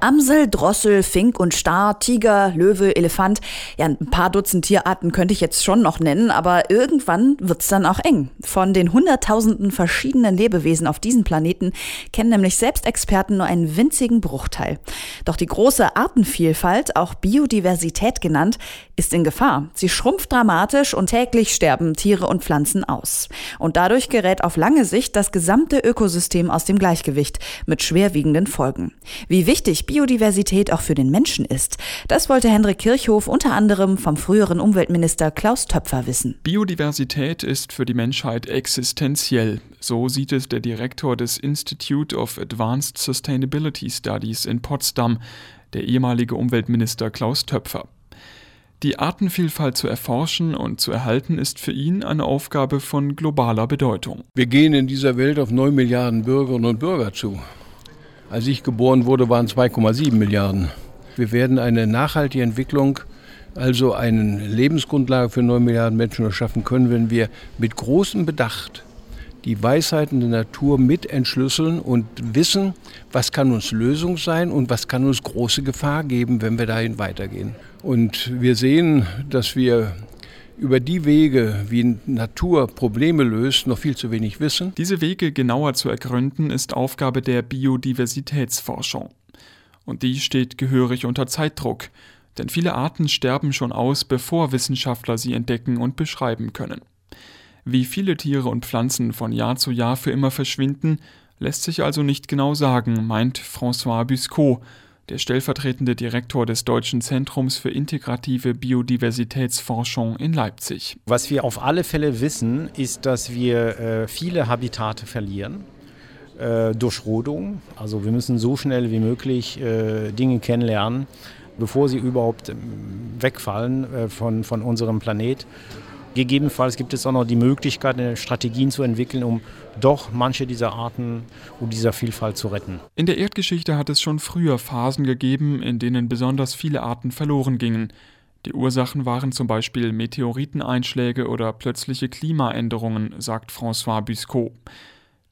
Amsel, Drossel, Fink und Star, Tiger, Löwe, Elefant. Ja, ein paar Dutzend Tierarten könnte ich jetzt schon noch nennen, aber irgendwann wird's dann auch eng. Von den hunderttausenden verschiedenen Lebewesen auf diesem Planeten kennen nämlich selbst Experten nur einen winzigen Bruchteil. Doch die große Artenvielfalt, auch Biodiversität genannt, ist in Gefahr. Sie schrumpft dramatisch und täglich sterben Tiere und Pflanzen aus. Und dadurch gerät auf lange Sicht das gesamte Ökosystem aus dem Gleichgewicht mit schwerwiegenden Folgen. Wie wichtig Biodiversität auch für den Menschen ist, das wollte Hendrik Kirchhoff unter anderem vom früheren Umweltminister Klaus Töpfer wissen. Biodiversität ist für die Menschheit existenziell. So sieht es der Direktor des Institute of Advanced Sustainability Studies in Potsdam, der ehemalige Umweltminister Klaus Töpfer. Die Artenvielfalt zu erforschen und zu erhalten ist für ihn eine Aufgabe von globaler Bedeutung. Wir gehen in dieser Welt auf 9 Milliarden Bürgerinnen und Bürger zu. Als ich geboren wurde, waren 2,7 Milliarden. Wir werden eine nachhaltige Entwicklung, also eine Lebensgrundlage für 9 Milliarden Menschen erschaffen können, wenn wir mit großem Bedacht die Weisheiten der Natur mit entschlüsseln und wissen, was kann uns Lösung sein und was kann uns große Gefahr geben, wenn wir dahin weitergehen. Und wir sehen, dass wir über die Wege, wie Natur Probleme löst, noch viel zu wenig wissen. Diese Wege genauer zu ergründen, ist Aufgabe der Biodiversitätsforschung. Und die steht gehörig unter Zeitdruck, denn viele Arten sterben schon aus, bevor Wissenschaftler sie entdecken und beschreiben können. Wie viele Tiere und Pflanzen von Jahr zu Jahr für immer verschwinden, lässt sich also nicht genau sagen, meint François Buscot, der stellvertretende Direktor des Deutschen Zentrums für integrative Biodiversitätsforschung in Leipzig. Was wir auf alle Fälle wissen, ist, dass wir äh, viele Habitate verlieren äh, durch Rodung. Also wir müssen so schnell wie möglich äh, Dinge kennenlernen, bevor sie überhaupt ähm, wegfallen äh, von, von unserem Planet. Gegebenenfalls gibt es auch noch die Möglichkeit, Strategien zu entwickeln, um doch manche dieser Arten und dieser Vielfalt zu retten. In der Erdgeschichte hat es schon früher Phasen gegeben, in denen besonders viele Arten verloren gingen. Die Ursachen waren zum Beispiel Meteoriteneinschläge oder plötzliche Klimaänderungen, sagt François Buscot.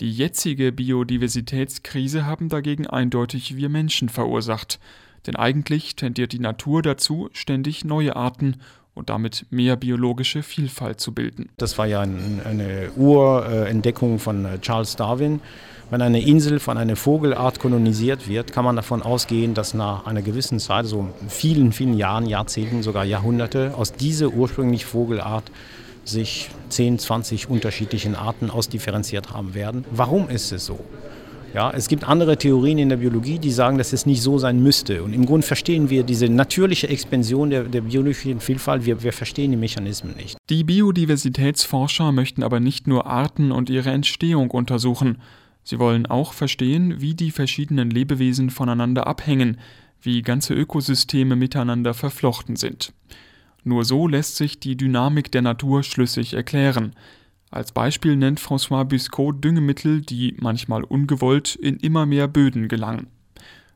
Die jetzige Biodiversitätskrise haben dagegen eindeutig wir Menschen verursacht. Denn eigentlich tendiert die Natur dazu, ständig neue Arten und damit mehr biologische Vielfalt zu bilden. Das war ja eine Urentdeckung von äh, Charles Darwin. Wenn eine Insel von einer Vogelart kolonisiert wird, kann man davon ausgehen, dass nach einer gewissen Zeit, so vielen, vielen Jahren, Jahrzehnten, sogar Jahrhunderte, aus dieser ursprünglichen Vogelart sich 10, 20 unterschiedlichen Arten ausdifferenziert haben werden. Warum ist es so? Ja, es gibt andere Theorien in der Biologie, die sagen, dass es nicht so sein müsste. Und im Grunde verstehen wir diese natürliche Expansion der, der biologischen Vielfalt, wir, wir verstehen die Mechanismen nicht. Die Biodiversitätsforscher möchten aber nicht nur Arten und ihre Entstehung untersuchen. Sie wollen auch verstehen, wie die verschiedenen Lebewesen voneinander abhängen, wie ganze Ökosysteme miteinander verflochten sind. Nur so lässt sich die Dynamik der Natur schlüssig erklären. Als Beispiel nennt François Buscot Düngemittel, die manchmal ungewollt in immer mehr Böden gelangen.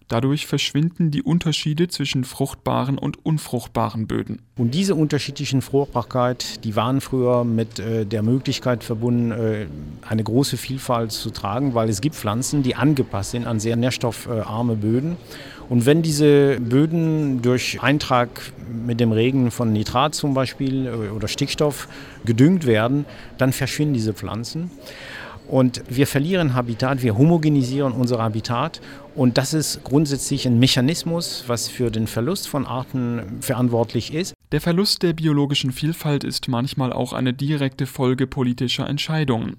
Dadurch verschwinden die Unterschiede zwischen fruchtbaren und unfruchtbaren Böden. Und diese unterschiedlichen Fruchtbarkeit, die waren früher mit äh, der Möglichkeit verbunden, äh, eine große Vielfalt zu tragen, weil es gibt Pflanzen, die angepasst sind an sehr nährstoffarme Böden. Und wenn diese Böden durch Eintrag mit dem Regen von Nitrat zum Beispiel äh, oder Stickstoff gedüngt werden, dann verschwinden diese Pflanzen. Und wir verlieren Habitat, wir homogenisieren unser Habitat. Und das ist grundsätzlich ein Mechanismus, was für den Verlust von Arten verantwortlich ist. Der Verlust der biologischen Vielfalt ist manchmal auch eine direkte Folge politischer Entscheidungen.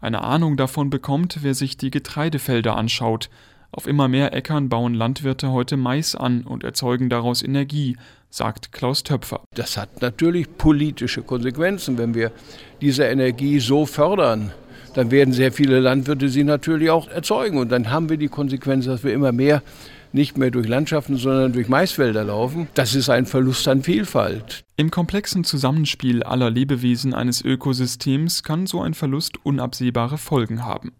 Eine Ahnung davon bekommt, wer sich die Getreidefelder anschaut. Auf immer mehr Äckern bauen Landwirte heute Mais an und erzeugen daraus Energie, sagt Klaus Töpfer. Das hat natürlich politische Konsequenzen, wenn wir diese Energie so fördern dann werden sehr viele Landwirte sie natürlich auch erzeugen. Und dann haben wir die Konsequenz, dass wir immer mehr nicht mehr durch Landschaften, sondern durch Maisfelder laufen. Das ist ein Verlust an Vielfalt. Im komplexen Zusammenspiel aller Lebewesen eines Ökosystems kann so ein Verlust unabsehbare Folgen haben.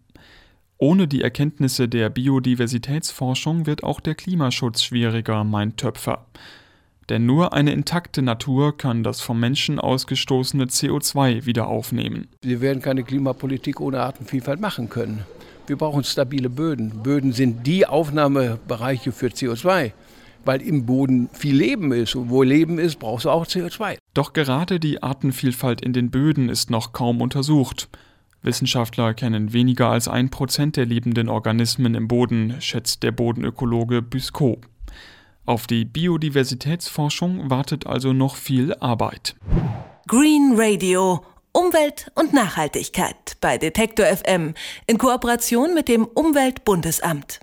Ohne die Erkenntnisse der Biodiversitätsforschung wird auch der Klimaschutz schwieriger, meint Töpfer. Denn nur eine intakte Natur kann das vom Menschen ausgestoßene CO2 wieder aufnehmen. Wir werden keine Klimapolitik ohne Artenvielfalt machen können. Wir brauchen stabile Böden. Böden sind die Aufnahmebereiche für CO2 weil im Boden viel Leben ist. Und wo Leben ist, brauchst du auch CO2. Doch gerade die Artenvielfalt in den Böden ist noch kaum untersucht. Wissenschaftler kennen weniger als ein Prozent der lebenden Organismen im Boden, schätzt der Bodenökologe Buscot. Auf die Biodiversitätsforschung wartet also noch viel Arbeit. Green Radio Umwelt und Nachhaltigkeit bei Detektor FM in Kooperation mit dem Umweltbundesamt.